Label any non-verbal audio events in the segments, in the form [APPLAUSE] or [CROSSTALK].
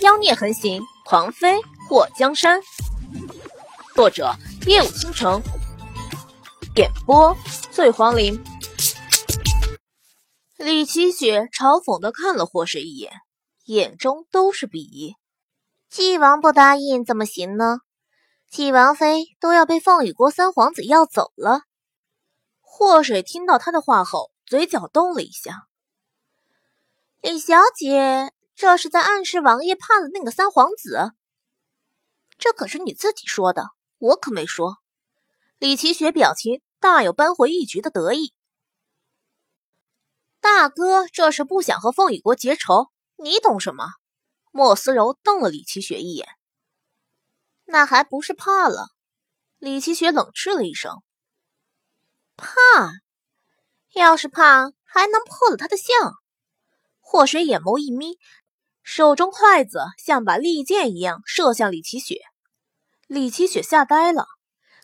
妖孽横行，狂妃祸江山。作者：夜舞倾城，演播：醉黄林。李奇雪嘲讽的看了霍水一眼，眼中都是鄙夷。纪王不答应怎么行呢？纪王妃都要被凤羽国三皇子要走了。霍水听到他的话后，嘴角动了一下。李小姐，这是在暗示王爷怕了那个三皇子？这可是你自己说的，我可没说。李奇雪表情大有扳回一局的得意。大哥，这是不想和凤羽国结仇？你懂什么？莫思柔瞪了李奇雪一眼。那还不是怕了？李奇雪冷嗤了一声。怕？要是怕，还能破了他的相？霍水眼眸一眯，手中筷子像把利剑一样射向李奇雪。李奇雪吓呆了，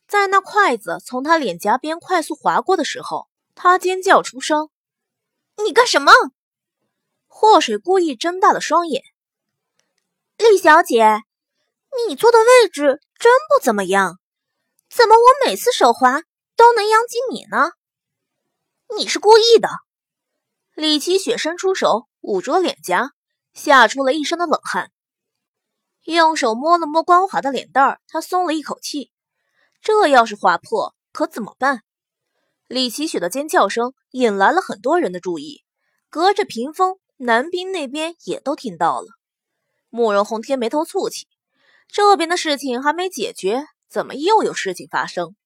在那筷子从他脸颊边快速划过的时候，他尖叫出声：“你干什么？”霍水故意睁大了双眼：“厉小姐，你坐的位置真不怎么样，怎么我每次手滑都能殃及你呢？你是故意的。”李奇雪伸出手。捂住脸颊，吓出了一身的冷汗。用手摸了摸光滑的脸蛋儿，他松了一口气。这要是划破，可怎么办？李奇雪的尖叫声引来了很多人的注意，隔着屏风，男宾那边也都听到了。慕容红天眉头蹙起，这边的事情还没解决，怎么又有事情发生？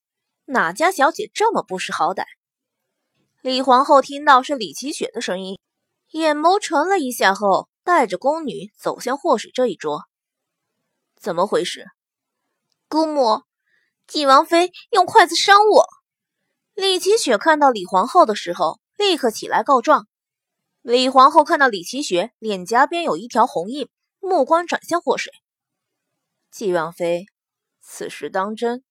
哪家小姐这么不识好歹？李皇后听到是李奇雪的声音。眼眸沉了一下后，带着宫女走向霍水这一桌。怎么回事？姑母，纪王妃用筷子伤我。李奇雪看到李皇后的时候，立刻起来告状。李皇后看到李奇雪脸颊边有一条红印，目光转向霍水。纪王妃，此事当真？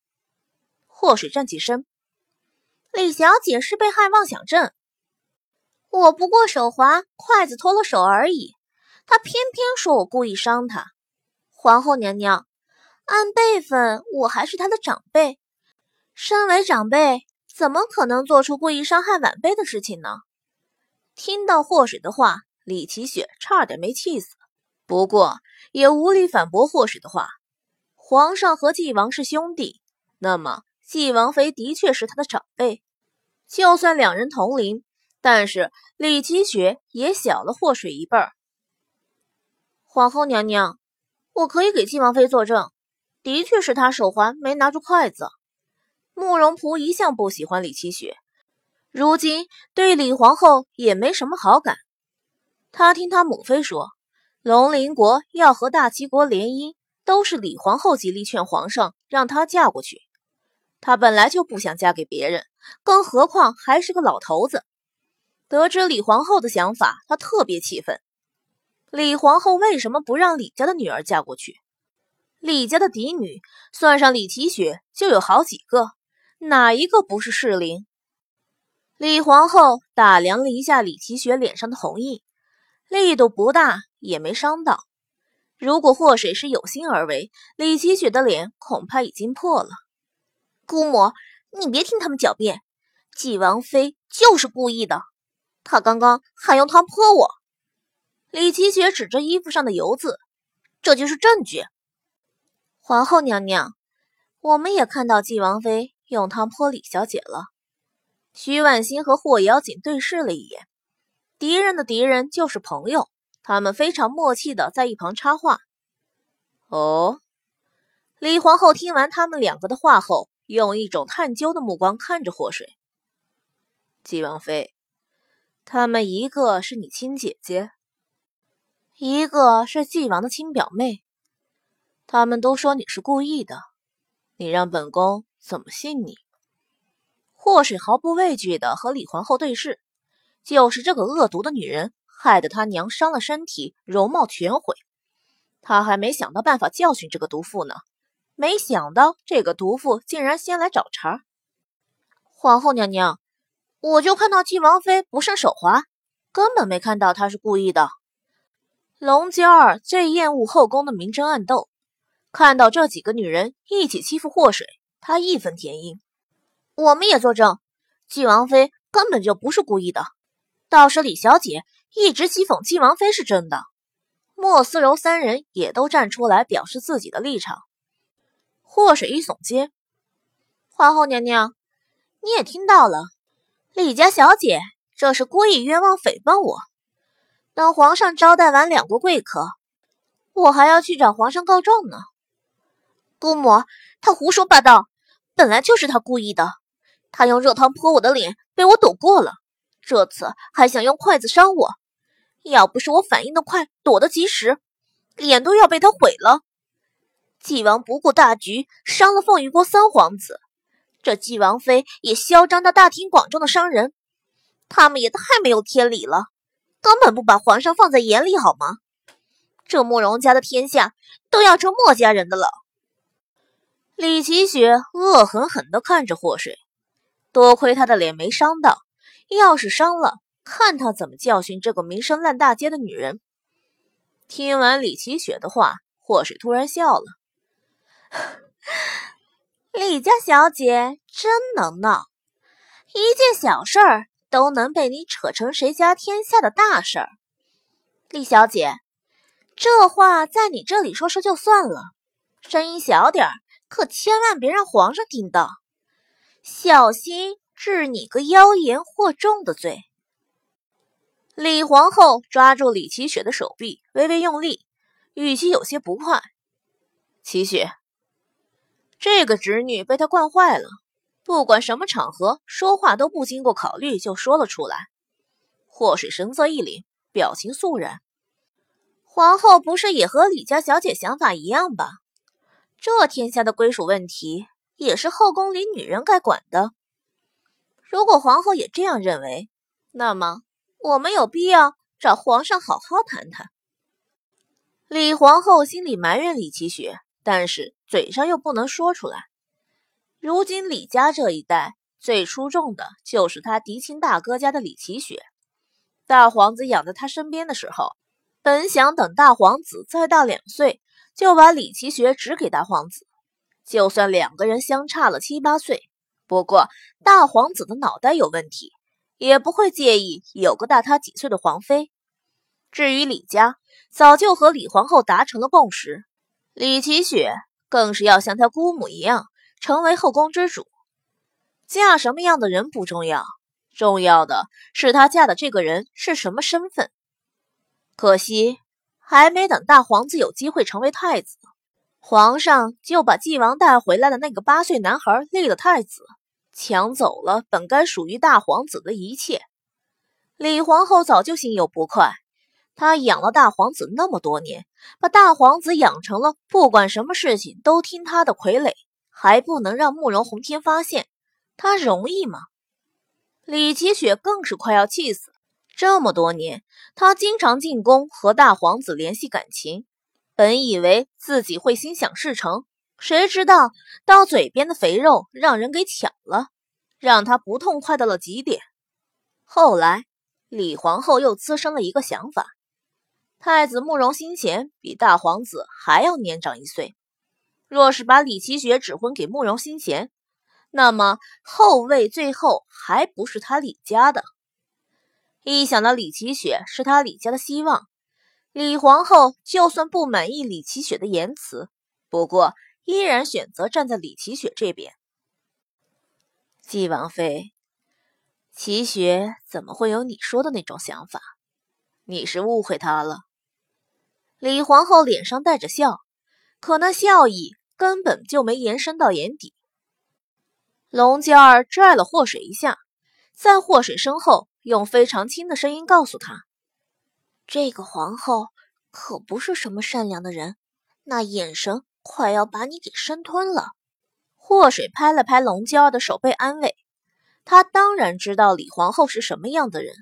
霍水站起身。李小姐是被害妄想症。我不过手滑，筷子脱了手而已。他偏偏说我故意伤他。皇后娘娘，按辈分，我还是他的长辈。身为长辈，怎么可能做出故意伤害晚辈的事情呢？听到霍水的话，李奇雪差点没气死，不过也无力反驳霍水的话。皇上和纪王是兄弟，那么纪王妃的确是他的长辈。就算两人同龄。但是李奇雪也小了霍水一辈儿。皇后娘娘，我可以给纪王妃作证，的确是她手滑没拿住筷子。慕容仆一向不喜欢李奇雪，如今对李皇后也没什么好感。他听他母妃说，龙鳞国要和大齐国联姻，都是李皇后极力劝皇上让她嫁过去。她本来就不想嫁给别人，更何况还是个老头子。得知李皇后的想法，她特别气愤。李皇后为什么不让李家的女儿嫁过去？李家的嫡女，算上李奇雪，就有好几个，哪一个不是适龄？李皇后打量了一下李奇雪脸上的红印，力度不大，也没伤到。如果祸水是有心而为，李奇雪的脸恐怕已经破了。姑母，你别听他们狡辩，纪王妃就是故意的。她刚刚还用汤泼我，李奇雪指着衣服上的油渍，这就是证据。皇后娘娘，我们也看到纪王妃用汤泼李小姐了。徐婉欣和霍瑶锦对视了一眼，敌人的敌人就是朋友，他们非常默契的在一旁插话。哦，李皇后听完他们两个的话后，用一种探究的目光看着霍水。纪王妃。他们一个是你亲姐姐，一个是纪王的亲表妹。他们都说你是故意的，你让本宫怎么信你？霍水毫不畏惧的和李皇后对视，就是这个恶毒的女人，害得他娘伤了身体，容貌全毁。他还没想到办法教训这个毒妇呢，没想到这个毒妇竟然先来找茬。皇后娘娘。我就看到纪王妃不慎手滑，根本没看到她是故意的。龙娇儿最厌恶后宫的明争暗斗，看到这几个女人一起欺负祸水，她义愤填膺。我们也作证，纪王妃根本就不是故意的，倒是李小姐一直讥讽纪王妃是真的。莫思柔三人也都站出来表示自己的立场。祸水一耸肩：“皇后娘娘，你也听到了，李家小姐这是故意冤枉诽谤我。等皇上招待完两国贵客，我还要去找皇上告状呢。姑母，他胡说八道，本来就是他故意的。他用热汤泼我的脸，被我躲过了，这次还想用筷子伤我。”要不是我反应的快，躲得及时，脸都要被他毁了。纪王不顾大局，伤了凤玉国三皇子，这纪王妃也嚣张到大庭广众的伤人，他们也太没有天理了，根本不把皇上放在眼里，好吗？这慕容家的天下都要成墨家人的了。李奇雪恶狠狠地看着祸水，多亏他的脸没伤到，要是伤了。看他怎么教训这个名声烂大街的女人。听完李奇雪的话，祸水突然笑了：“ [LAUGHS] 李家小姐真能闹，一件小事儿都能被你扯成谁家天下的大事儿。李小姐，这话在你这里说说就算了，声音小点儿，可千万别让皇上听到，小心治你个妖言惑众的罪。”李皇后抓住李奇雪的手臂，微微用力，语气有些不快：“奇雪，这个侄女被她惯坏了，不管什么场合，说话都不经过考虑就说了出来。”祸水神色一凛，表情肃然：“皇后不是也和李家小姐想法一样吧？这天下的归属问题，也是后宫里女人该管的。如果皇后也这样认为，那么……”我们有必要找皇上好好谈谈。李皇后心里埋怨李奇雪，但是嘴上又不能说出来。如今李家这一代最出众的就是他嫡亲大哥家的李奇雪。大皇子养在他身边的时候，本想等大皇子再大两岁，就把李奇雪指给大皇子。就算两个人相差了七八岁，不过大皇子的脑袋有问题。也不会介意有个大他几岁的皇妃。至于李家，早就和李皇后达成了共识，李奇雪更是要像她姑母一样，成为后宫之主。嫁什么样的人不重要，重要的是她嫁的这个人是什么身份。可惜，还没等大皇子有机会成为太子，皇上就把继王带回来的那个八岁男孩立了太子。抢走了本该属于大皇子的一切，李皇后早就心有不快。她养了大皇子那么多年，把大皇子养成了不管什么事情都听他的傀儡，还不能让慕容宏天发现，他容易吗？李奇雪更是快要气死。这么多年，她经常进宫和大皇子联系感情，本以为自己会心想事成。谁知道到嘴边的肥肉让人给抢了，让他不痛快到了极点。后来，李皇后又滋生了一个想法：太子慕容新贤比大皇子还要年长一岁，若是把李奇雪指婚给慕容新贤，那么后位最后还不是他李家的。一想到李奇雪是他李家的希望，李皇后就算不满意李奇雪的言辞，不过。依然选择站在李奇雪这边。纪王妃，齐雪怎么会有你说的那种想法？你是误会他了。李皇后脸上带着笑，可那笑意根本就没延伸到眼底。龙娇儿拽了祸水一下，在祸水身后用非常轻的声音告诉他：“这个皇后可不是什么善良的人，那眼神……”快要把你给生吞了！祸水拍了拍龙娇儿的手背，安慰他。当然知道李皇后是什么样的人，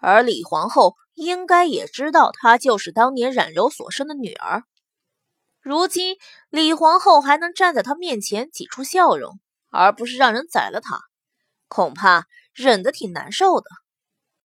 而李皇后应该也知道她就是当年冉柔所生的女儿。如今李皇后还能站在他面前挤出笑容，而不是让人宰了她，恐怕忍得挺难受的。